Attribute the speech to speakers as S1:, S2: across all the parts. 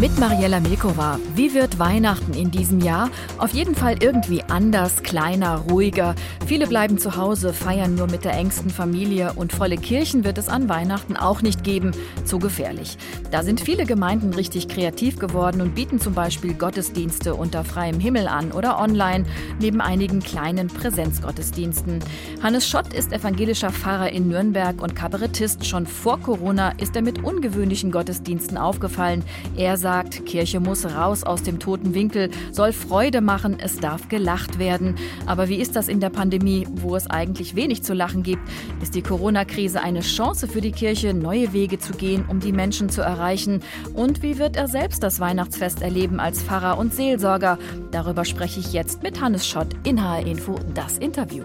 S1: Mit Mariella Milkova. Wie wird Weihnachten in diesem Jahr? Auf jeden Fall irgendwie anders, kleiner, ruhiger. Viele bleiben zu Hause, feiern nur mit der engsten Familie und volle Kirchen wird es an Weihnachten auch nicht geben. Zu gefährlich. Da sind viele Gemeinden richtig kreativ geworden und bieten zum Beispiel Gottesdienste unter freiem Himmel an oder online, neben einigen kleinen Präsenzgottesdiensten. Hannes Schott ist evangelischer Pfarrer in Nürnberg und Kabarettist. Schon vor Corona ist er mit ungewöhnlichen Gottesdiensten aufgefallen. Er sagt, Kirche muss raus aus dem toten Winkel, soll Freude machen, es darf gelacht werden. Aber wie ist das in der Pandemie, wo es eigentlich wenig zu lachen gibt? Ist die Corona-Krise eine Chance für die Kirche, neue Wege zu gehen, um die Menschen zu erreichen? Und wie wird er selbst das Weihnachtsfest erleben als Pfarrer und Seelsorger? Darüber spreche ich jetzt mit Hannes Schott in HR Info, das Interview.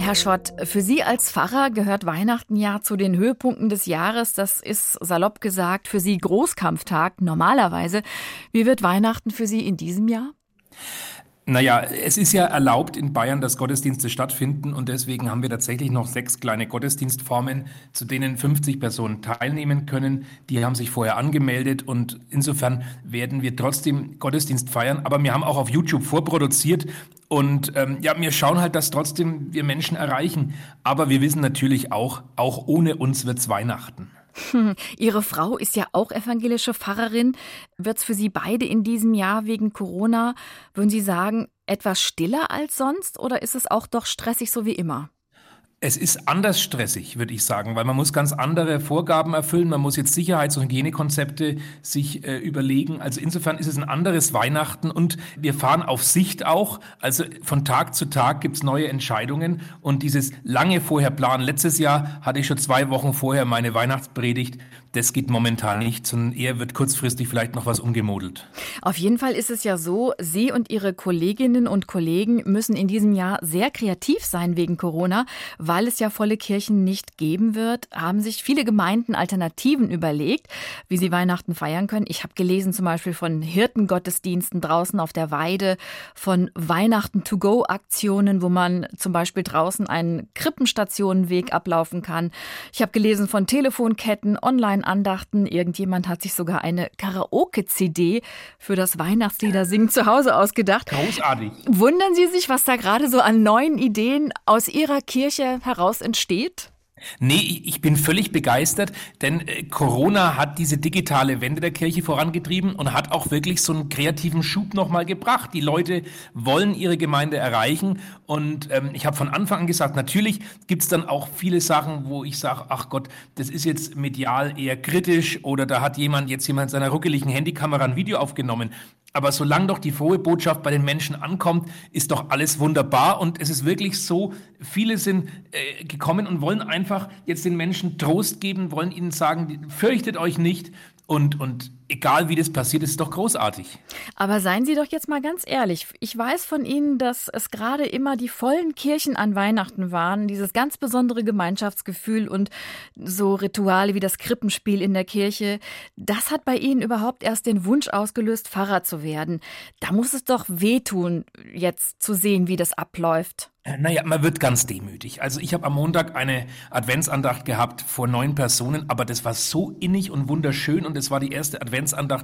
S1: Herr Schott, für Sie als Pfarrer gehört Weihnachten ja zu den Höhepunkten des Jahres. Das ist salopp gesagt für Sie Großkampftag normalerweise. Wie wird Weihnachten für Sie in diesem Jahr?
S2: Naja, es ist ja erlaubt in Bayern, dass Gottesdienste stattfinden und deswegen haben wir tatsächlich noch sechs kleine Gottesdienstformen, zu denen 50 Personen teilnehmen können. Die haben sich vorher angemeldet und insofern werden wir trotzdem Gottesdienst feiern. Aber wir haben auch auf YouTube vorproduziert und ähm, ja, wir schauen halt, dass trotzdem wir Menschen erreichen. Aber wir wissen natürlich auch, auch ohne uns wird's Weihnachten.
S1: Ihre Frau ist ja auch evangelische Pfarrerin. Wird es für Sie beide in diesem Jahr wegen Corona, würden Sie sagen, etwas stiller als sonst oder ist es auch doch stressig so wie immer?
S2: Es ist anders stressig, würde ich sagen, weil man muss ganz andere Vorgaben erfüllen. Man muss jetzt Sicherheits- und Hygienekonzepte sich äh, überlegen. Also insofern ist es ein anderes Weihnachten und wir fahren auf Sicht auch. Also von Tag zu Tag gibt's neue Entscheidungen und dieses lange vorher planen. Letztes Jahr hatte ich schon zwei Wochen vorher meine Weihnachtspredigt das geht momentan nicht, sondern eher wird kurzfristig vielleicht noch was umgemodelt.
S1: Auf jeden Fall ist es ja so, Sie und Ihre Kolleginnen und Kollegen müssen in diesem Jahr sehr kreativ sein wegen Corona, weil es ja volle Kirchen nicht geben wird, haben sich viele Gemeinden Alternativen überlegt, wie sie Weihnachten feiern können. Ich habe gelesen zum Beispiel von Hirtengottesdiensten draußen auf der Weide, von Weihnachten-to-go-Aktionen, wo man zum Beispiel draußen einen Krippenstationenweg ablaufen kann. Ich habe gelesen von Telefonketten, online Andachten. Irgendjemand hat sich sogar eine Karaoke-CD für das Weihnachtslieder-Singen zu Hause ausgedacht.
S2: Großartig.
S1: Wundern Sie sich, was da gerade so an neuen Ideen aus Ihrer Kirche heraus entsteht?
S2: Nee, ich bin völlig begeistert, denn äh, Corona hat diese digitale Wende der Kirche vorangetrieben und hat auch wirklich so einen kreativen Schub nochmal gebracht. Die Leute wollen ihre Gemeinde erreichen und ähm, ich habe von Anfang an gesagt, natürlich gibt's dann auch viele Sachen, wo ich sage, ach Gott, das ist jetzt medial eher kritisch oder da hat jemand jetzt jemand in seiner ruckeligen Handykamera ein Video aufgenommen. Aber solange doch die frohe Botschaft bei den Menschen ankommt, ist doch alles wunderbar. Und es ist wirklich so, viele sind äh, gekommen und wollen einfach jetzt den Menschen Trost geben, wollen ihnen sagen, fürchtet euch nicht. Und, und egal wie das passiert, ist es doch großartig.
S1: Aber seien Sie doch jetzt mal ganz ehrlich. Ich weiß von Ihnen, dass es gerade immer die vollen Kirchen an Weihnachten waren, dieses ganz besondere Gemeinschaftsgefühl und so Rituale wie das Krippenspiel in der Kirche. Das hat bei Ihnen überhaupt erst den Wunsch ausgelöst, Pfarrer zu werden. Da muss es doch wehtun, jetzt zu sehen, wie das abläuft.
S2: Äh, naja, man wird ganz demütig. Also ich habe am Montag eine Adventsandacht gehabt vor neun Personen, aber das war so innig und wunderschön und es war die erste Adventsandacht,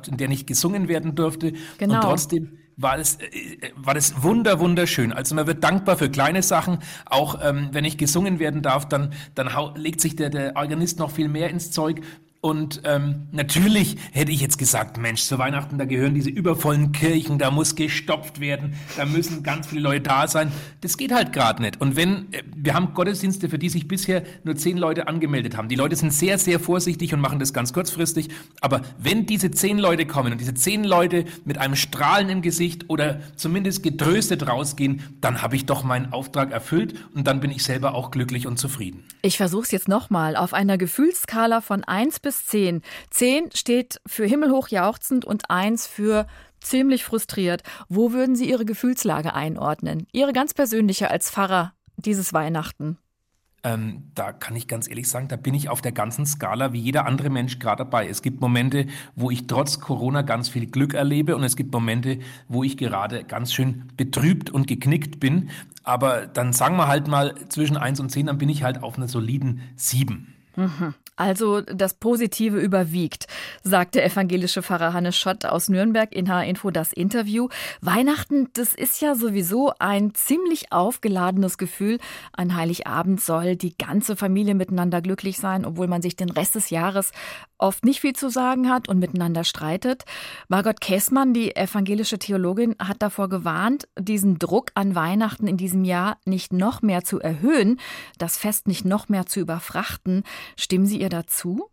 S2: in der nicht gesungen werden durfte. Genau. Und trotzdem war es, äh, war das wunder, wunderschön. Also man wird dankbar für kleine Sachen. Auch ähm, wenn ich gesungen werden darf, dann, dann legt sich der, der Organist noch viel mehr ins Zeug. Und ähm, natürlich hätte ich jetzt gesagt, Mensch, zu Weihnachten, da gehören diese übervollen Kirchen, da muss gestopft werden, da müssen ganz viele Leute da sein. Das geht halt gerade nicht. Und wenn, äh, wir haben Gottesdienste, für die sich bisher nur zehn Leute angemeldet haben. Die Leute sind sehr, sehr vorsichtig und machen das ganz kurzfristig. Aber wenn diese zehn Leute kommen und diese zehn Leute mit einem Strahlen im Gesicht oder zumindest getröstet rausgehen, dann habe ich doch meinen Auftrag erfüllt und dann bin ich selber auch glücklich und zufrieden.
S1: Ich versuche es jetzt nochmal. Auf einer Gefühlsskala von eins bis bis 10. 10 steht für himmelhoch jauchzend und 1 für ziemlich frustriert. Wo würden Sie Ihre Gefühlslage einordnen? Ihre ganz persönliche als Pfarrer dieses Weihnachten?
S2: ähm, da kann ich ganz ehrlich sagen, da bin ich auf der ganzen Skala wie jeder andere Mensch gerade dabei. Es gibt Momente, wo ich trotz Corona ganz viel Glück erlebe und es gibt Momente, wo ich gerade ganz schön betrübt und geknickt bin. Aber dann sagen wir halt mal zwischen eins und zehn, dann bin ich halt auf einer soliden sieben.
S1: Mhm. Also das Positive überwiegt, sagt der evangelische Pfarrer Hannes Schott aus Nürnberg in H-Info das Interview. Weihnachten, das ist ja sowieso ein ziemlich aufgeladenes Gefühl. An Heiligabend soll die ganze Familie miteinander glücklich sein, obwohl man sich den Rest des Jahres oft nicht viel zu sagen hat und miteinander streitet. Margot Kessmann, die evangelische Theologin, hat davor gewarnt, diesen Druck an Weihnachten in diesem Jahr nicht noch mehr zu erhöhen, das Fest nicht noch mehr zu überfrachten. Stimmen Sie ihr dazu?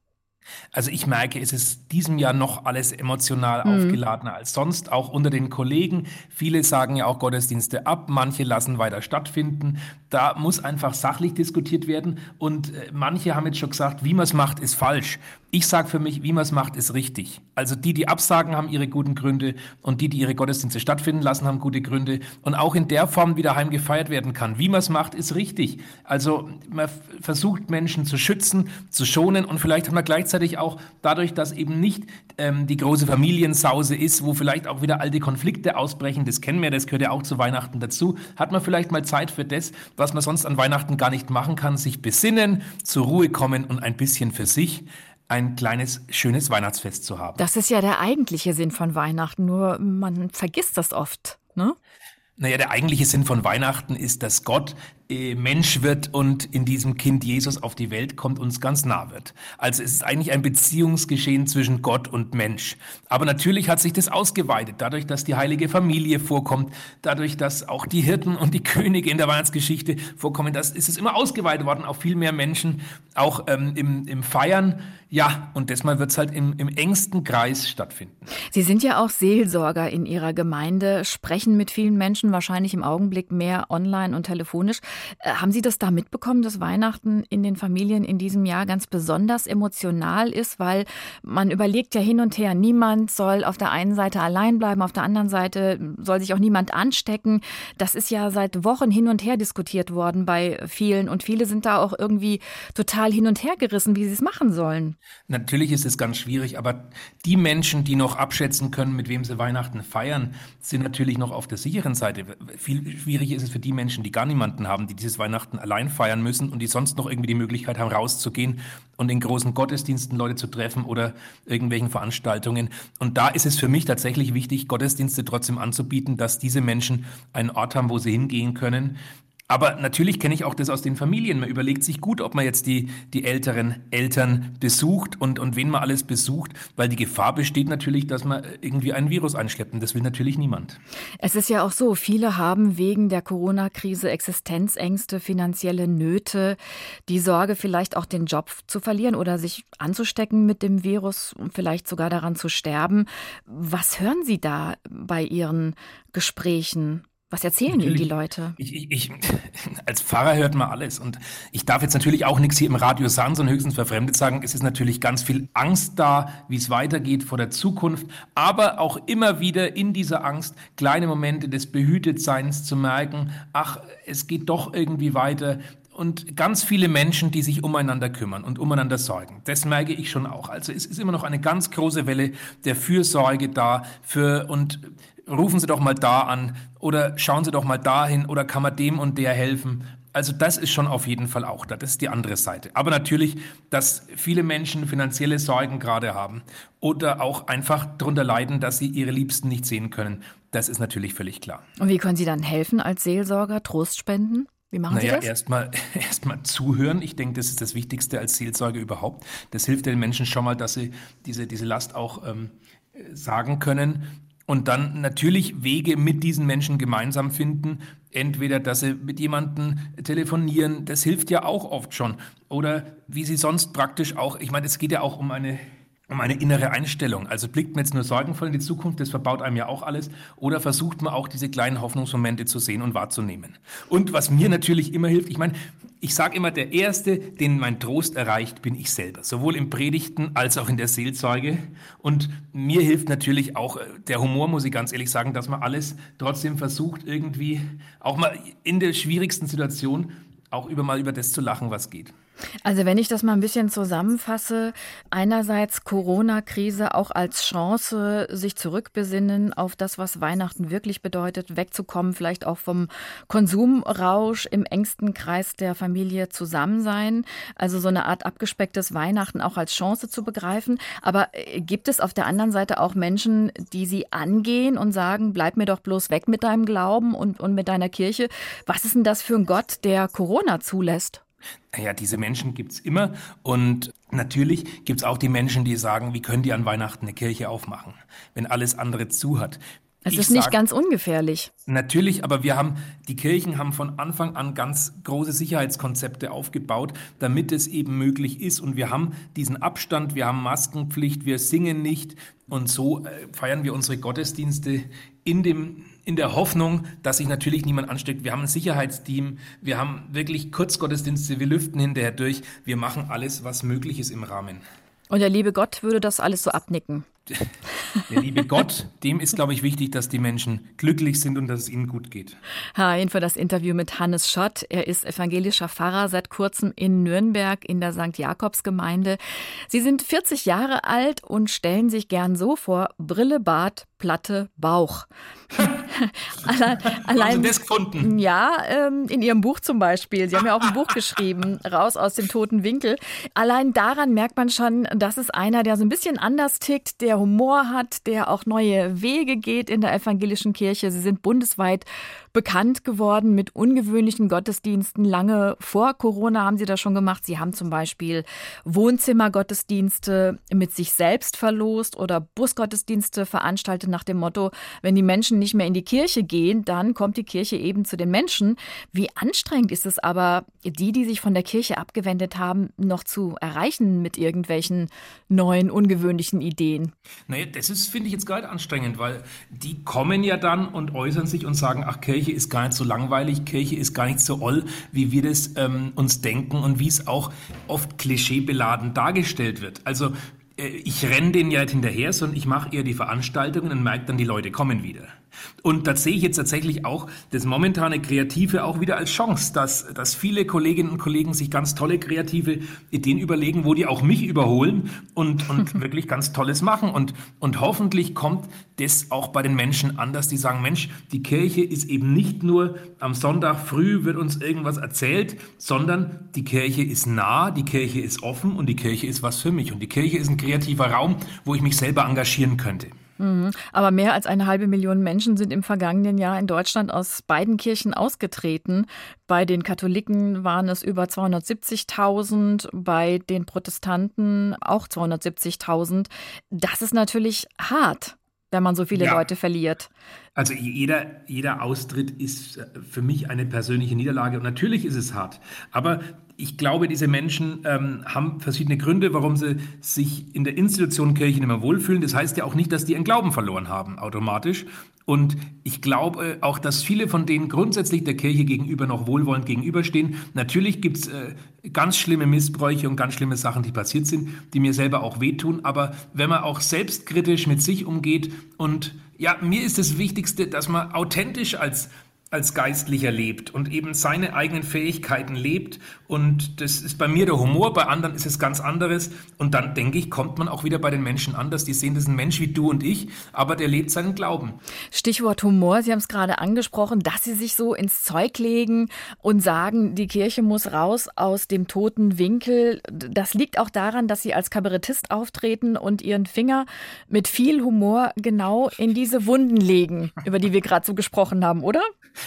S2: Also ich merke, es ist diesem Jahr noch alles emotional mhm. aufgeladener als sonst, auch unter den Kollegen. Viele sagen ja auch Gottesdienste ab, manche lassen weiter stattfinden. Da muss einfach sachlich diskutiert werden und äh, manche haben jetzt schon gesagt, wie man es macht, ist falsch. Ich sage für mich, wie man es macht, ist richtig. Also die, die absagen, haben ihre guten Gründe und die, die ihre Gottesdienste stattfinden lassen, haben gute Gründe. Und auch in der Form, wie daheim gefeiert werden kann. Wie man es macht, ist richtig. Also man versucht Menschen zu schützen, zu schonen und vielleicht haben wir gleichzeitig auch dadurch, dass eben nicht ähm, die große Familiensause ist, wo vielleicht auch wieder alte Konflikte ausbrechen, das kennen wir, das gehört ja auch zu Weihnachten dazu, hat man vielleicht mal Zeit für das, was man sonst an Weihnachten gar nicht machen kann, sich besinnen, zur Ruhe kommen und ein bisschen für sich ein kleines, schönes Weihnachtsfest zu haben.
S1: Das ist ja der eigentliche Sinn von Weihnachten, nur man vergisst das oft. Ne?
S2: Naja, der eigentliche Sinn von Weihnachten ist, dass Gott Mensch wird und in diesem Kind Jesus auf die Welt kommt uns ganz nah wird. Also es ist eigentlich ein Beziehungsgeschehen zwischen Gott und Mensch. Aber natürlich hat sich das ausgeweitet, dadurch, dass die heilige Familie vorkommt, dadurch, dass auch die Hirten und die Könige in der Weihnachtsgeschichte vorkommen, das ist es immer ausgeweitet worden auf viel mehr Menschen, auch ähm, im, im Feiern. Ja, und deshalb wird es halt im, im engsten Kreis stattfinden.
S1: Sie sind ja auch Seelsorger in Ihrer Gemeinde, sprechen mit vielen Menschen wahrscheinlich im Augenblick mehr online und telefonisch. Äh, haben Sie das da mitbekommen, dass Weihnachten in den Familien in diesem Jahr ganz besonders emotional ist, weil man überlegt ja hin und her, niemand soll auf der einen Seite allein bleiben, auf der anderen Seite soll sich auch niemand anstecken. Das ist ja seit Wochen hin und her diskutiert worden bei vielen und viele sind da auch irgendwie total hin und her gerissen, wie sie es machen sollen.
S2: Natürlich ist es ganz schwierig, aber die Menschen, die noch abschätzen können, mit wem sie Weihnachten feiern, sind natürlich noch auf der sicheren Seite. Viel schwieriger ist es für die Menschen, die gar niemanden haben, die dieses Weihnachten allein feiern müssen und die sonst noch irgendwie die Möglichkeit haben, rauszugehen und in großen Gottesdiensten Leute zu treffen oder irgendwelchen Veranstaltungen. Und da ist es für mich tatsächlich wichtig, Gottesdienste trotzdem anzubieten, dass diese Menschen einen Ort haben, wo sie hingehen können, aber natürlich kenne ich auch das aus den Familien. Man überlegt sich gut, ob man jetzt die, die älteren Eltern besucht und, und wen man alles besucht, weil die Gefahr besteht natürlich, dass man irgendwie ein Virus einschleppt. Und das will natürlich niemand.
S1: Es ist ja auch so, viele haben wegen der Corona-Krise Existenzängste, finanzielle Nöte, die Sorge, vielleicht auch den Job zu verlieren oder sich anzustecken mit dem Virus und vielleicht sogar daran zu sterben. Was hören Sie da bei Ihren Gesprächen? Was erzählen Ihnen die Leute?
S2: Ich, ich, ich, als Pfarrer hört man alles. Und ich darf jetzt natürlich auch nichts hier im Radio sagen, sondern höchstens verfremdet sagen, es ist natürlich ganz viel Angst da, wie es weitergeht vor der Zukunft. Aber auch immer wieder in dieser Angst kleine Momente des Behütetseins zu merken, ach, es geht doch irgendwie weiter und ganz viele Menschen, die sich umeinander kümmern und umeinander sorgen. Das merke ich schon auch. Also es ist immer noch eine ganz große Welle der Fürsorge da für und rufen Sie doch mal da an oder schauen Sie doch mal dahin oder kann man dem und der helfen. Also das ist schon auf jeden Fall auch da. Das ist die andere Seite. Aber natürlich, dass viele Menschen finanzielle Sorgen gerade haben oder auch einfach darunter leiden, dass sie ihre Liebsten nicht sehen können. Das ist natürlich völlig klar.
S1: Und wie können Sie dann helfen als Seelsorger, Trost spenden? Wie machen naja, Sie das?
S2: Erstmal erst zuhören. Ich denke, das ist das Wichtigste als Seelsorger überhaupt. Das hilft den Menschen schon mal, dass sie diese, diese Last auch ähm, sagen können. Und dann natürlich Wege mit diesen Menschen gemeinsam finden. Entweder, dass sie mit jemandem telefonieren, das hilft ja auch oft schon. Oder wie sie sonst praktisch auch, ich meine, es geht ja auch um eine um eine innere Einstellung. Also blickt man jetzt nur sorgenvoll in die Zukunft, das verbaut einem ja auch alles, oder versucht man auch diese kleinen Hoffnungsmomente zu sehen und wahrzunehmen. Und was mir natürlich immer hilft, ich meine, ich sage immer, der Erste, den mein Trost erreicht, bin ich selber, sowohl im Predigten als auch in der Seelsorge. Und mir hilft natürlich auch äh, der Humor, muss ich ganz ehrlich sagen, dass man alles trotzdem versucht, irgendwie auch mal in der schwierigsten Situation auch über mal über das zu lachen, was geht.
S1: Also wenn ich das mal ein bisschen zusammenfasse, einerseits Corona-Krise auch als Chance, sich zurückbesinnen auf das, was Weihnachten wirklich bedeutet, wegzukommen, vielleicht auch vom Konsumrausch im engsten Kreis der Familie zusammen sein. Also so eine Art abgespecktes Weihnachten auch als Chance zu begreifen. Aber äh, gibt es auf der anderen Seite auch Menschen, die sie angehen und sagen, bleib mir doch bloß weg mit deinem Glauben und, und mit deiner Kirche? Was ist denn das für ein Gott, der Corona zulässt?
S2: Naja, diese Menschen gibt's immer und natürlich gibt's auch die Menschen, die sagen, wie können die an Weihnachten eine Kirche aufmachen, wenn alles andere zu hat.
S1: Es ist nicht sag, ganz ungefährlich.
S2: Natürlich, aber wir haben, die Kirchen haben von Anfang an ganz große Sicherheitskonzepte aufgebaut, damit es eben möglich ist. Und wir haben diesen Abstand, wir haben Maskenpflicht, wir singen nicht. Und so äh, feiern wir unsere Gottesdienste in dem in der Hoffnung, dass sich natürlich niemand ansteckt. Wir haben ein Sicherheitsteam, wir haben wirklich Kurzgottesdienste, wir lüften hinterher durch, wir machen alles, was möglich ist im Rahmen.
S1: Und der liebe Gott würde das alles so abnicken.
S2: Der liebe Gott, dem ist, glaube ich, wichtig, dass die Menschen glücklich sind und dass es ihnen gut geht.
S1: Hein für das Interview mit Hannes Schott. Er ist evangelischer Pfarrer seit kurzem in Nürnberg in der St. Jakobsgemeinde. Sie sind 40 Jahre alt und stellen sich gern so vor: Brille, Bart, Platte, Bauch.
S2: allein, allein, Haben Sie das gefunden?
S1: Ja, ähm, in Ihrem Buch zum Beispiel. Sie haben ja auch ein Buch geschrieben, Raus aus dem toten Winkel. Allein daran merkt man schon, das ist einer, der so ein bisschen anders tickt, der Humor hat, der auch neue Wege geht in der evangelischen Kirche. Sie sind bundesweit bekannt geworden mit ungewöhnlichen Gottesdiensten. Lange vor Corona haben Sie das schon gemacht. Sie haben zum Beispiel Wohnzimmergottesdienste mit sich selbst verlost oder Busgottesdienste veranstaltet nach dem Motto, wenn die Menschen nicht mehr in die Kirche gehen, dann kommt die Kirche eben zu den Menschen. Wie anstrengend ist es aber, die, die sich von der Kirche abgewendet haben, noch zu erreichen mit irgendwelchen neuen, ungewöhnlichen Ideen?
S2: Naja, das ist, finde ich, jetzt nicht anstrengend, weil die kommen ja dann und äußern sich und sagen, ach, Kirche ist gar nicht so langweilig, Kirche ist gar nicht so oll, wie wir das ähm, uns denken und wie es auch oft klischeebeladen dargestellt wird. Also äh, ich renne denen ja nicht hinterher, sondern ich mache eher die Veranstaltungen und merke dann, die Leute kommen wieder. Und da sehe ich jetzt tatsächlich auch das momentane Kreative auch wieder als Chance, dass, dass viele Kolleginnen und Kollegen sich ganz tolle kreative Ideen überlegen, wo die auch mich überholen und, und wirklich ganz Tolles machen. Und, und hoffentlich kommt das auch bei den Menschen an, dass die sagen, Mensch, die Kirche ist eben nicht nur am Sonntag früh wird uns irgendwas erzählt, sondern die Kirche ist nah, die Kirche ist offen und die Kirche ist was für mich. Und die Kirche ist ein kreativer Raum, wo ich mich selber engagieren könnte.
S1: Mhm. Aber mehr als eine halbe Million Menschen sind im vergangenen Jahr in Deutschland aus beiden Kirchen ausgetreten. Bei den Katholiken waren es über 270.000, bei den Protestanten auch 270.000. Das ist natürlich hart, wenn man so viele ja. Leute verliert.
S2: Also jeder, jeder Austritt ist äh, für mich eine persönliche Niederlage und natürlich ist es hart. Aber ich glaube, diese Menschen ähm, haben verschiedene Gründe, warum sie sich in der Institution Kirche nicht mehr wohlfühlen. Das heißt ja auch nicht, dass die ihren Glauben verloren haben, automatisch. Und ich glaube auch, dass viele von denen grundsätzlich der Kirche gegenüber noch wohlwollend gegenüberstehen. Natürlich gibt's äh, ganz schlimme Missbräuche und ganz schlimme Sachen, die passiert sind, die mir selber auch wehtun. Aber wenn man auch selbstkritisch mit sich umgeht und ja, mir ist das Wichtigste, dass man authentisch als als Geistlicher lebt und eben seine eigenen Fähigkeiten lebt. Und das ist bei mir der Humor, bei anderen ist es ganz anderes. Und dann denke ich, kommt man auch wieder bei den Menschen anders. Die sehen, das ist ein Mensch wie du und ich, aber der lebt seinen Glauben.
S1: Stichwort Humor, Sie haben es gerade angesprochen, dass Sie sich so ins Zeug legen und sagen, die Kirche muss raus aus dem toten Winkel. Das liegt auch daran, dass Sie als Kabarettist auftreten und Ihren Finger mit viel Humor genau in diese Wunden legen, über die wir gerade so gesprochen haben, oder?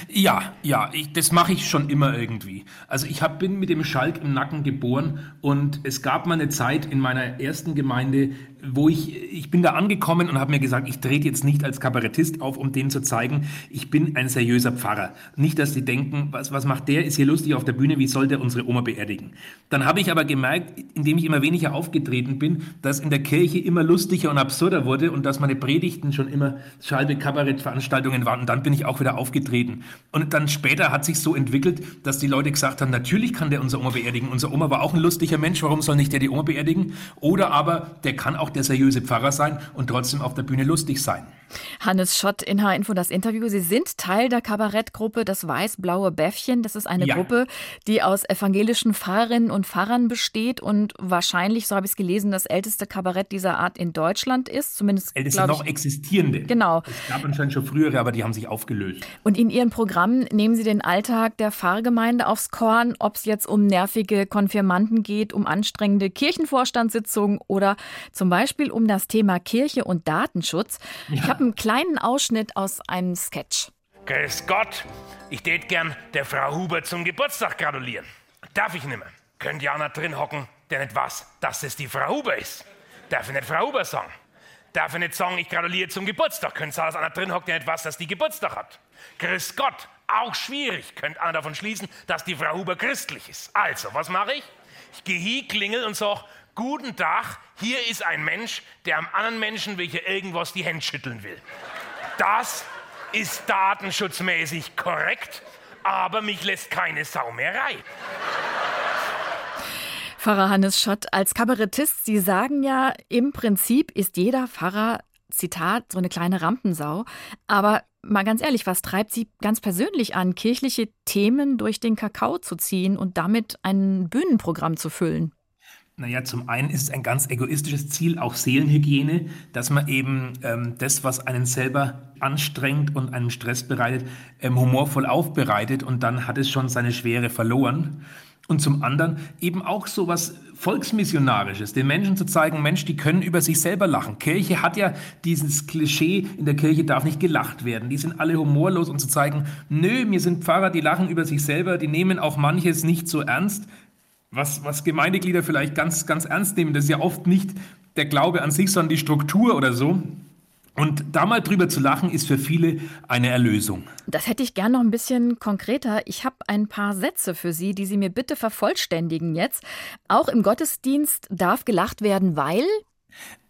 S2: Ja, ja, ich, das mache ich schon immer irgendwie. Also ich hab, bin mit dem Schalk im Nacken geboren und es gab mal eine Zeit in meiner ersten Gemeinde, wo ich, ich bin da angekommen und habe mir gesagt, ich trete jetzt nicht als Kabarettist auf, um denen zu zeigen, ich bin ein seriöser Pfarrer. Nicht, dass sie denken, was, was macht der, ist hier lustig auf der Bühne, wie soll der unsere Oma beerdigen? Dann habe ich aber gemerkt, indem ich immer weniger aufgetreten bin, dass in der Kirche immer lustiger und absurder wurde und dass meine Predigten schon immer schalbe Kabarettveranstaltungen waren und dann bin ich auch wieder aufgetreten. Und dann später hat sich so entwickelt, dass die Leute gesagt haben, natürlich kann der unsere Oma beerdigen. Unser Oma war auch ein lustiger Mensch, warum soll nicht der die Oma beerdigen? Oder aber der kann auch der seriöse Pfarrer sein und trotzdem auf der Bühne lustig sein.
S1: Hannes Schott in H-Info das Interview. Sie sind Teil der Kabarettgruppe Das Weiß-Blaue Bäffchen. Das ist eine ja. Gruppe, die aus evangelischen Pfarrerinnen und Pfarrern besteht und wahrscheinlich, so habe ich es gelesen, das älteste Kabarett dieser Art in Deutschland ist. Zumindest
S2: älteste noch existierende.
S1: Genau.
S2: Es gab anscheinend schon frühere, aber die haben sich aufgelöst.
S1: Und in Ihrem Programm nehmen Sie den Alltag der Pfarrgemeinde aufs Korn, ob es jetzt um nervige Konfirmanden geht, um anstrengende Kirchenvorstandssitzungen oder zum Beispiel um das Thema Kirche und Datenschutz. Ja. Ich habe einen kleinen Ausschnitt aus einem Sketch.
S3: Grüß Gott, ich tät gern der Frau Huber zum Geburtstag gratulieren. Darf ich nimmer? Könnt ja einer drin hocken, der nicht weiß, dass es die Frau Huber ist. Darf ich nicht Frau Huber sagen? Darf ich nicht sagen, ich gratuliere zum Geburtstag? Könnt sagen, dass einer drin hockt, der nicht weiß, dass die Geburtstag hat? Grüß Gott, auch schwierig. Könnt einer davon schließen, dass die Frau Huber christlich ist. Also, was mache ich? Ich gehe hier, klingel und sage, guten Tag, hier ist ein Mensch, der am anderen Menschen welcher irgendwas die Hände schütteln will. Das ist datenschutzmäßig korrekt, aber mich lässt keine Sau mehr rein.
S1: Pfarrer Hannes Schott, als Kabarettist, Sie sagen ja, im Prinzip ist jeder Pfarrer, Zitat, so eine kleine Rampensau. Aber mal ganz ehrlich, was treibt Sie ganz persönlich an, kirchliche Themen durch den Kakao zu ziehen und damit ein Bühnenprogramm zu füllen?
S2: Naja, zum einen ist es ein ganz egoistisches Ziel, auch Seelenhygiene, dass man eben ähm, das, was einen selber anstrengt und einen Stress bereitet, ähm, humorvoll aufbereitet und dann hat es schon seine Schwere verloren. Und zum anderen eben auch so was Volksmissionarisches, den Menschen zu zeigen, Mensch, die können über sich selber lachen. Kirche hat ja dieses Klischee, in der Kirche darf nicht gelacht werden. Die sind alle humorlos und zu zeigen, nö, mir sind Pfarrer, die lachen über sich selber, die nehmen auch manches nicht so ernst was, was Gemeindeglieder vielleicht ganz, ganz ernst nehmen. Das ist ja oft nicht der Glaube an sich, sondern die Struktur oder so. Und da mal drüber zu lachen, ist für viele eine Erlösung.
S1: Das hätte ich gern noch ein bisschen konkreter. Ich habe ein paar Sätze für Sie, die Sie mir bitte vervollständigen jetzt. Auch im Gottesdienst darf gelacht werden, weil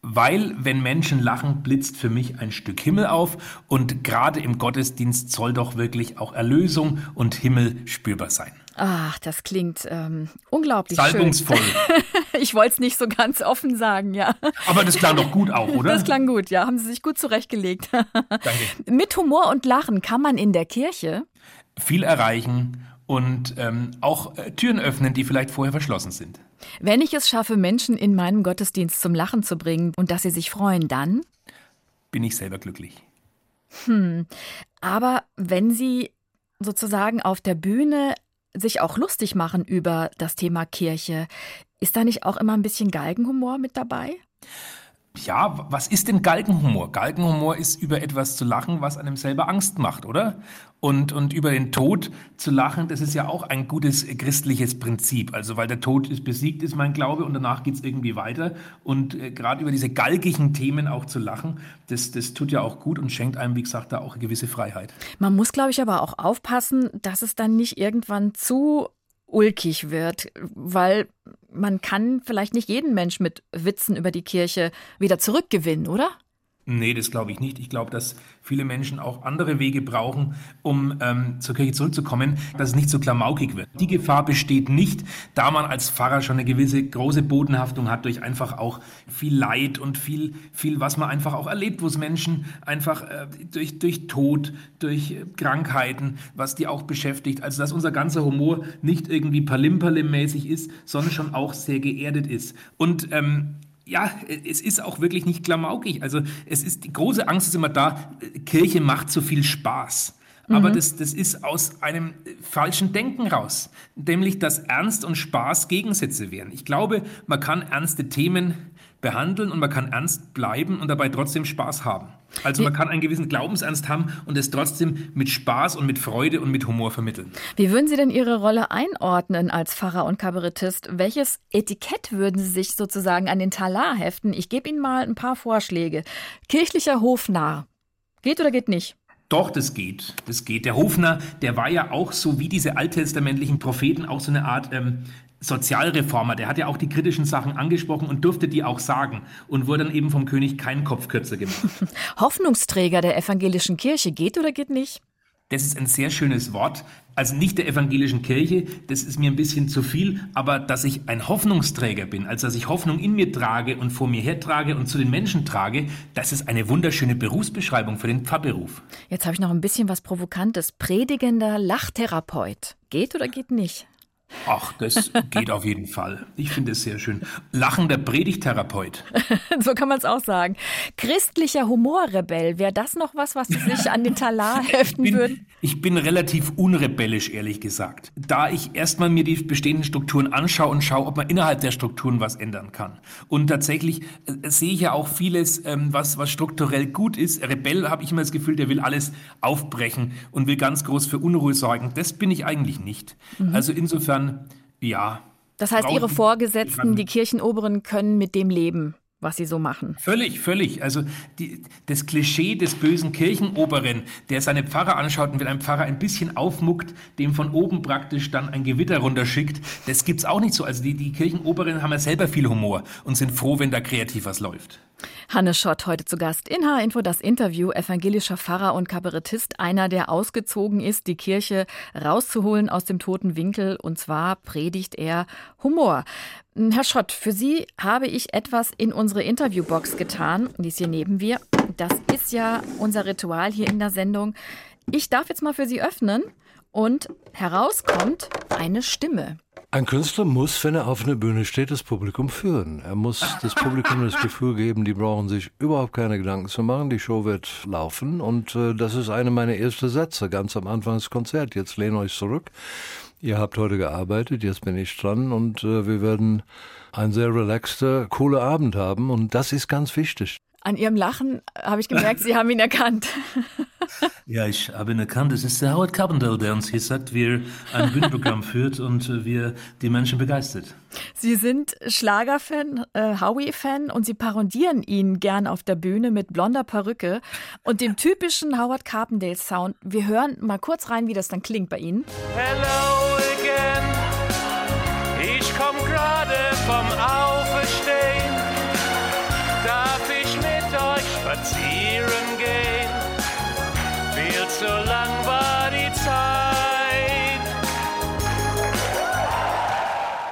S2: weil wenn Menschen lachen, blitzt für mich ein Stück Himmel auf und gerade im Gottesdienst soll doch wirklich auch Erlösung und Himmel spürbar sein.
S1: Ach, das klingt ähm, unglaublich
S2: Salbungsvoll.
S1: schön. ich wollte es nicht so ganz offen sagen, ja.
S2: Aber das klang doch gut auch, oder?
S1: Das klang gut, ja. Haben Sie sich gut zurechtgelegt.
S2: Danke.
S1: Mit Humor und Lachen kann man in der Kirche
S2: viel erreichen und ähm, auch äh, Türen öffnen, die vielleicht vorher verschlossen sind.
S1: Wenn ich es schaffe, Menschen in meinem Gottesdienst zum Lachen zu bringen und dass sie sich freuen, dann
S2: bin ich selber glücklich.
S1: Hm. Aber wenn Sie sozusagen auf der Bühne sich auch lustig machen über das Thema Kirche, ist da nicht auch immer ein bisschen Galgenhumor mit dabei?
S2: Ja, was ist denn Galgenhumor? Galgenhumor ist über etwas zu lachen, was einem selber Angst macht, oder? Und, und über den Tod zu lachen, das ist ja auch ein gutes christliches Prinzip. Also, weil der Tod ist besiegt, ist mein Glaube, und danach geht's irgendwie weiter. Und äh, gerade über diese galgigen Themen auch zu lachen, das, das tut ja auch gut und schenkt einem, wie gesagt, da auch eine gewisse Freiheit.
S1: Man muss, glaube ich, aber auch aufpassen, dass es dann nicht irgendwann zu ulkig wird, weil man kann vielleicht nicht jeden Mensch mit Witzen über die Kirche wieder zurückgewinnen, oder?
S2: Nee, das glaube ich nicht. Ich glaube, dass viele Menschen auch andere Wege brauchen, um ähm, zur Kirche zurückzukommen, dass es nicht so klamaukig wird. Die Gefahr besteht nicht, da man als Pfarrer schon eine gewisse große Bodenhaftung hat durch einfach auch viel Leid und viel, viel, was man einfach auch erlebt, wo es Menschen einfach äh, durch, durch Tod, durch äh, Krankheiten, was die auch beschäftigt. Also, dass unser ganzer Humor nicht irgendwie palim-palim-mäßig ist, sondern schon auch sehr geerdet ist. Und ähm, ja, es ist auch wirklich nicht klamaukig. Also es ist, die große Angst ist immer da, Kirche macht zu viel Spaß. Aber mhm. das, das ist aus einem falschen Denken raus, nämlich dass Ernst und Spaß Gegensätze wären. Ich glaube, man kann ernste Themen behandeln und man kann ernst bleiben und dabei trotzdem Spaß haben. Also man kann einen gewissen Glaubensernst haben und es trotzdem mit Spaß und mit Freude und mit Humor vermitteln.
S1: Wie würden Sie denn Ihre Rolle einordnen als Pfarrer und Kabarettist? Welches Etikett würden Sie sich sozusagen an den Talar heften? Ich gebe Ihnen mal ein paar Vorschläge. Kirchlicher Hofnarr. Geht oder geht nicht?
S2: Doch, das geht. Das geht. Der Hofner, der war ja auch so wie diese alttestamentlichen Propheten auch so eine Art ähm, Sozialreformer, der hat ja auch die kritischen Sachen angesprochen und durfte die auch sagen und wurde dann eben vom König keinen Kopf kürzer gemacht.
S1: Hoffnungsträger der evangelischen Kirche geht oder geht nicht?
S2: Das ist ein sehr schönes Wort. Also nicht der evangelischen Kirche, das ist mir ein bisschen zu viel, aber dass ich ein Hoffnungsträger bin, also dass ich Hoffnung in mir trage und vor mir hertrage und zu den Menschen trage, das ist eine wunderschöne Berufsbeschreibung für den Pfarrberuf.
S1: Jetzt habe ich noch ein bisschen was Provokantes. Predigender Lachtherapeut. Geht oder geht nicht?
S2: Ach, das geht auf jeden Fall. Ich finde es sehr schön. Lachender Predigttherapeut.
S1: so kann man es auch sagen. Christlicher Humorrebell, wäre das noch was, was Sie sich an den Talar heften
S2: ich bin,
S1: würden?
S2: Ich bin relativ unrebellisch, ehrlich gesagt. Da ich erstmal mir die bestehenden Strukturen anschaue und schaue, ob man innerhalb der Strukturen was ändern kann. Und tatsächlich äh, sehe ich ja auch vieles, ähm, was, was strukturell gut ist. Rebell habe ich immer das Gefühl, der will alles aufbrechen und will ganz groß für Unruhe sorgen. Das bin ich eigentlich nicht. Mhm. Also insofern insofern, ja.
S1: Das heißt, Ihre Vorgesetzten, die Kirchenoberen, können mit dem leben was sie so machen.
S2: Völlig, völlig. Also die, das Klischee des bösen Kirchenoberen, der seine Pfarrer anschaut und wenn ein Pfarrer ein bisschen aufmuckt, dem von oben praktisch dann ein Gewitter runterschickt, das gibt es auch nicht so. Also die, die Kirchenoberen haben ja selber viel Humor und sind froh, wenn da kreativ was läuft.
S1: Hannes Schott heute zu Gast in H-Info das Interview. Evangelischer Pfarrer und Kabarettist, einer, der ausgezogen ist, die Kirche rauszuholen aus dem toten Winkel. Und zwar predigt er Humor. Herr Schott, für Sie habe ich etwas in unsere Interviewbox getan. Die ist hier neben mir. Das ist ja unser Ritual hier in der Sendung. Ich darf jetzt mal für Sie öffnen und herauskommt eine Stimme.
S4: Ein Künstler muss, wenn er auf einer Bühne steht, das Publikum führen. Er muss das Publikum das Gefühl geben, die brauchen sich überhaupt keine Gedanken zu machen. Die Show wird laufen und äh, das ist eine meiner ersten Sätze ganz am Anfang des Konzerts. Jetzt lehnt euch zurück. Ihr habt heute gearbeitet, jetzt bin ich dran und äh, wir werden ein sehr relaxter, cooler Abend haben und das ist ganz wichtig.
S1: An Ihrem Lachen habe ich gemerkt, Sie haben ihn erkannt.
S2: Ja, ich habe ihn erkannt. Es ist der Howard Carpenter, der uns hier sagt, wie er ein Bühnenprogramm führt und äh, wie er die Menschen begeistert.
S1: Sie sind Schlagerfan, äh, Howie-Fan und Sie parodieren ihn gern auf der Bühne mit blonder Perücke und dem typischen Howard Carpendale-Sound. Wir hören mal kurz rein, wie das dann klingt bei Ihnen.
S5: Hello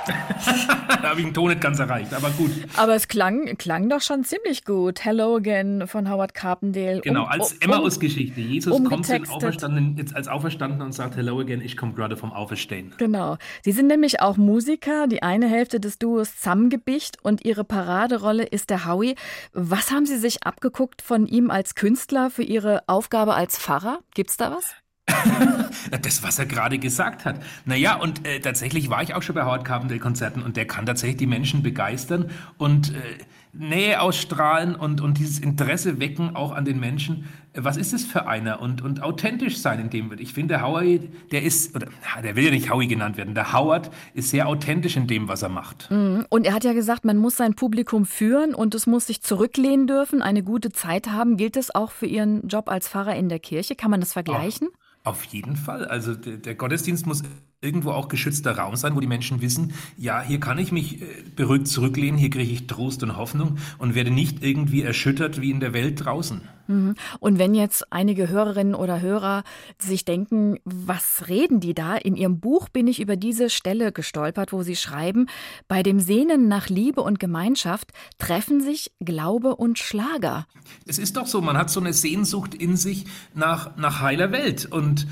S2: da habe ich den Ton nicht ganz erreicht, aber gut.
S1: Aber es klang, klang doch schon ziemlich gut. Hello again von Howard Carpendale.
S2: Genau, um, als um, Emmaus-Geschichte. Jesus kommt Auferstanden, jetzt als Auferstanden und sagt Hello again, ich komme gerade vom Auferstehen.
S1: Genau. Sie sind nämlich auch Musiker, die eine Hälfte des Duos Zamgebicht und ihre Paraderolle ist der Howie. Was haben Sie sich abgeguckt von ihm als Künstler für Ihre Aufgabe als Pfarrer? Gibt's da was?
S2: Das, was er gerade gesagt hat. Naja, und äh, tatsächlich war ich auch schon bei Howard Carpendale-Konzerten und der kann tatsächlich die Menschen begeistern und äh, Nähe ausstrahlen und, und dieses Interesse wecken auch an den Menschen. Was ist es für einer? Und, und authentisch sein in dem. Ich finde, der Howie, der ist, oder der will ja nicht Howie genannt werden, der Howard ist sehr authentisch in dem, was er macht.
S1: Mhm. Und er hat ja gesagt, man muss sein Publikum führen und es muss sich zurücklehnen dürfen, eine gute Zeit haben. Gilt das auch für Ihren Job als Pfarrer in der Kirche? Kann man das vergleichen?
S2: Oh. Auf jeden Fall. Also der, der, Gottesdienst muss irgendwo auch geschützter Raum sein, wo die Menschen wissen, ja, hier kann ich mich äh, beruhigt zurücklehnen, hier kriege ich Trost und Hoffnung und werde nicht irgendwie erschüttert wie in der Welt draußen.
S1: Mhm. Und wenn jetzt einige Hörerinnen oder Hörer sich denken, was reden die da? In ihrem Buch bin ich über diese Stelle gestolpert, wo sie schreiben, bei dem Sehnen nach Liebe und Gemeinschaft treffen sich Glaube und Schlager.
S2: Es ist doch so, man hat so eine Sehnsucht in sich nach, nach heiler Welt und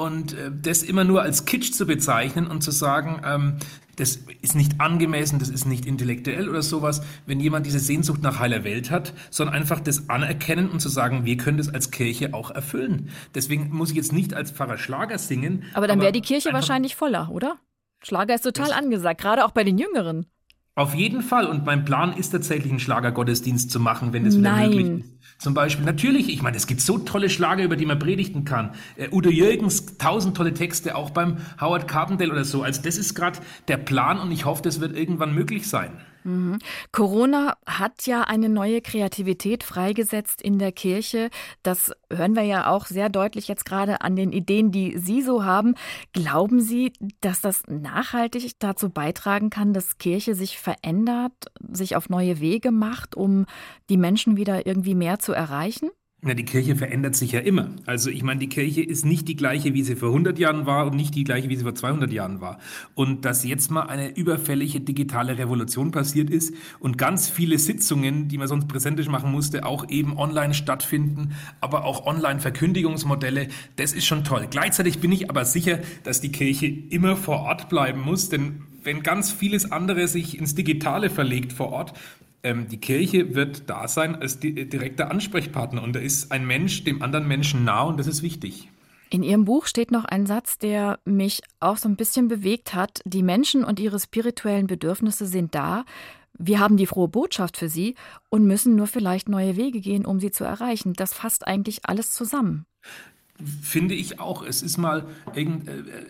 S2: und äh, das immer nur als Kitsch zu bezeichnen und zu sagen, ähm, das ist nicht angemessen, das ist nicht intellektuell oder sowas, wenn jemand diese Sehnsucht nach heiler Welt hat, sondern einfach das anerkennen und zu sagen, wir können das als Kirche auch erfüllen. Deswegen muss ich jetzt nicht als Pfarrer Schlager singen.
S1: Aber dann wäre die Kirche wahrscheinlich voller, oder? Schlager ist total angesagt, gerade auch bei den Jüngeren.
S2: Auf jeden Fall. Und mein Plan ist tatsächlich, einen Schlagergottesdienst zu machen, wenn das wieder Nein. möglich ist. Zum Beispiel, natürlich, ich meine, es gibt so tolle Schlager, über die man predigten kann. Äh, Udo Jürgens, tausend tolle Texte, auch beim Howard Carpendale oder so. Also das ist gerade der Plan und ich hoffe, das wird irgendwann möglich sein.
S1: Mhm. Corona hat ja eine neue Kreativität freigesetzt in der Kirche. Das hören wir ja auch sehr deutlich jetzt gerade an den Ideen, die Sie so haben. Glauben Sie, dass das nachhaltig dazu beitragen kann, dass Kirche sich verändert, sich auf neue Wege macht, um die Menschen wieder irgendwie mehr zu erreichen?
S2: Na, die Kirche verändert sich ja immer. Also ich meine, die Kirche ist nicht die gleiche, wie sie vor 100 Jahren war und nicht die gleiche, wie sie vor 200 Jahren war. Und dass jetzt mal eine überfällige digitale Revolution passiert ist und ganz viele Sitzungen, die man sonst präsentisch machen musste, auch eben online stattfinden, aber auch Online-Verkündigungsmodelle, das ist schon toll. Gleichzeitig bin ich aber sicher, dass die Kirche immer vor Ort bleiben muss, denn wenn ganz vieles andere sich ins Digitale verlegt vor Ort, ähm, die Kirche wird da sein als di direkter Ansprechpartner und da ist ein Mensch dem anderen Menschen nah und das ist wichtig.
S1: In Ihrem Buch steht noch ein Satz, der mich auch so ein bisschen bewegt hat. Die Menschen und ihre spirituellen Bedürfnisse sind da. Wir haben die frohe Botschaft für sie und müssen nur vielleicht neue Wege gehen, um sie zu erreichen. Das fasst eigentlich alles zusammen.
S2: Finde ich auch. Es ist mal äh,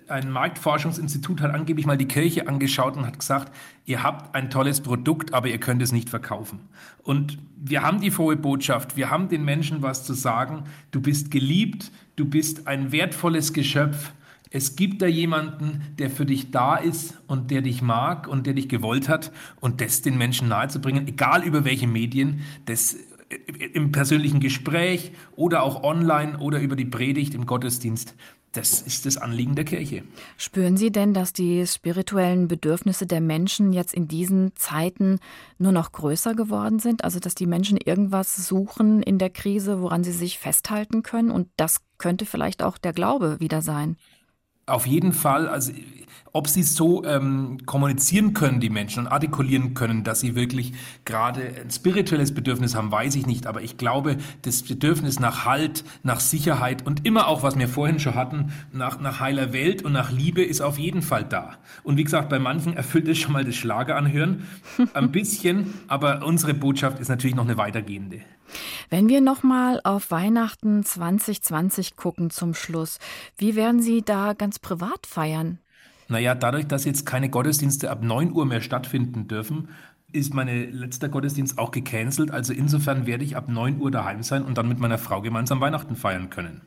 S2: ein Marktforschungsinstitut hat angeblich mal die Kirche angeschaut und hat gesagt, ihr habt ein tolles Produkt, aber ihr könnt es nicht verkaufen. Und wir haben die frohe Botschaft, wir haben den Menschen was zu sagen. Du bist geliebt, du bist ein wertvolles Geschöpf. Es gibt da jemanden, der für dich da ist und der dich mag und der dich gewollt hat und das den Menschen nahezubringen, egal über welche Medien, das im persönlichen Gespräch oder auch online oder über die Predigt im Gottesdienst. Das ist das Anliegen der Kirche.
S1: Spüren Sie denn, dass die spirituellen Bedürfnisse der Menschen jetzt in diesen Zeiten nur noch größer geworden sind? Also, dass die Menschen irgendwas suchen in der Krise, woran sie sich festhalten können? Und das könnte vielleicht auch der Glaube wieder sein.
S2: Auf jeden Fall. Also ob sie so ähm, kommunizieren können, die Menschen, und artikulieren können, dass sie wirklich gerade ein spirituelles Bedürfnis haben, weiß ich nicht. Aber ich glaube, das Bedürfnis nach Halt, nach Sicherheit und immer auch, was wir vorhin schon hatten, nach, nach heiler Welt und nach Liebe ist auf jeden Fall da. Und wie gesagt, bei manchen erfüllt es schon mal das Schlager anhören. Ein bisschen, aber unsere Botschaft ist natürlich noch eine weitergehende.
S1: Wenn wir nochmal auf Weihnachten 2020 gucken zum Schluss, wie werden Sie da ganz privat feiern?
S2: Naja, dadurch, dass jetzt keine Gottesdienste ab 9 Uhr mehr stattfinden dürfen, ist meine letzter Gottesdienst auch gecancelt. Also insofern werde ich ab 9 Uhr daheim sein und dann mit meiner Frau gemeinsam Weihnachten feiern können.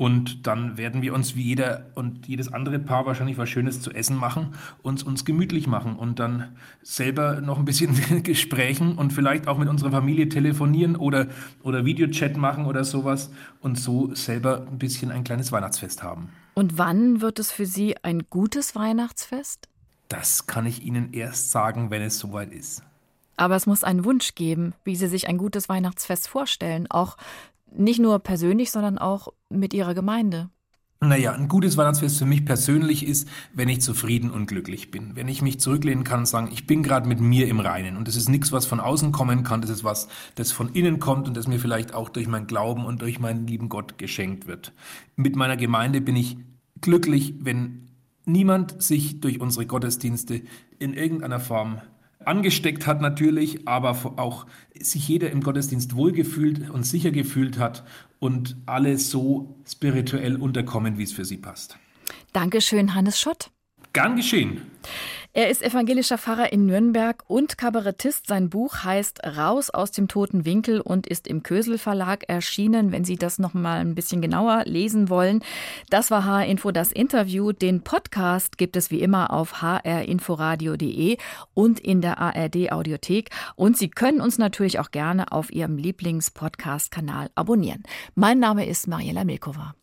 S2: Und dann werden wir uns wie jeder und jedes andere Paar wahrscheinlich was Schönes zu essen machen, uns uns gemütlich machen und dann selber noch ein bisschen Gesprächen und vielleicht auch mit unserer Familie telefonieren oder, oder Videochat machen oder sowas und so selber ein bisschen ein kleines Weihnachtsfest haben.
S1: Und wann wird es für Sie ein gutes Weihnachtsfest?
S2: Das kann ich Ihnen erst sagen, wenn es soweit ist.
S1: Aber es muss einen Wunsch geben, wie Sie sich ein gutes Weihnachtsfest vorstellen, auch nicht nur persönlich, sondern auch mit Ihrer Gemeinde.
S2: Naja, ein gutes Weihnachtsfest für mich persönlich ist, wenn ich zufrieden und glücklich bin. Wenn ich mich zurücklehnen kann und sagen, ich bin gerade mit mir im Reinen. Und das ist nichts, was von außen kommen kann. Das ist was, das von innen kommt und das mir vielleicht auch durch mein Glauben und durch meinen lieben Gott geschenkt wird. Mit meiner Gemeinde bin ich glücklich, wenn niemand sich durch unsere Gottesdienste in irgendeiner Form angesteckt hat natürlich, aber auch sich jeder im Gottesdienst wohlgefühlt und sicher gefühlt hat und alle so spirituell unterkommen, wie es für sie passt.
S1: Dankeschön, Hannes Schott.
S2: Gern geschehen.
S1: Er ist evangelischer Pfarrer in Nürnberg und Kabarettist. Sein Buch heißt Raus aus dem toten Winkel und ist im Kösel Verlag erschienen, wenn Sie das noch mal ein bisschen genauer lesen wollen. Das war HR Info das Interview. Den Podcast gibt es wie immer auf hrinforadio.de und in der ARD Audiothek und Sie können uns natürlich auch gerne auf Ihrem Lieblingspodcast Kanal abonnieren. Mein Name ist Mariela Milkova.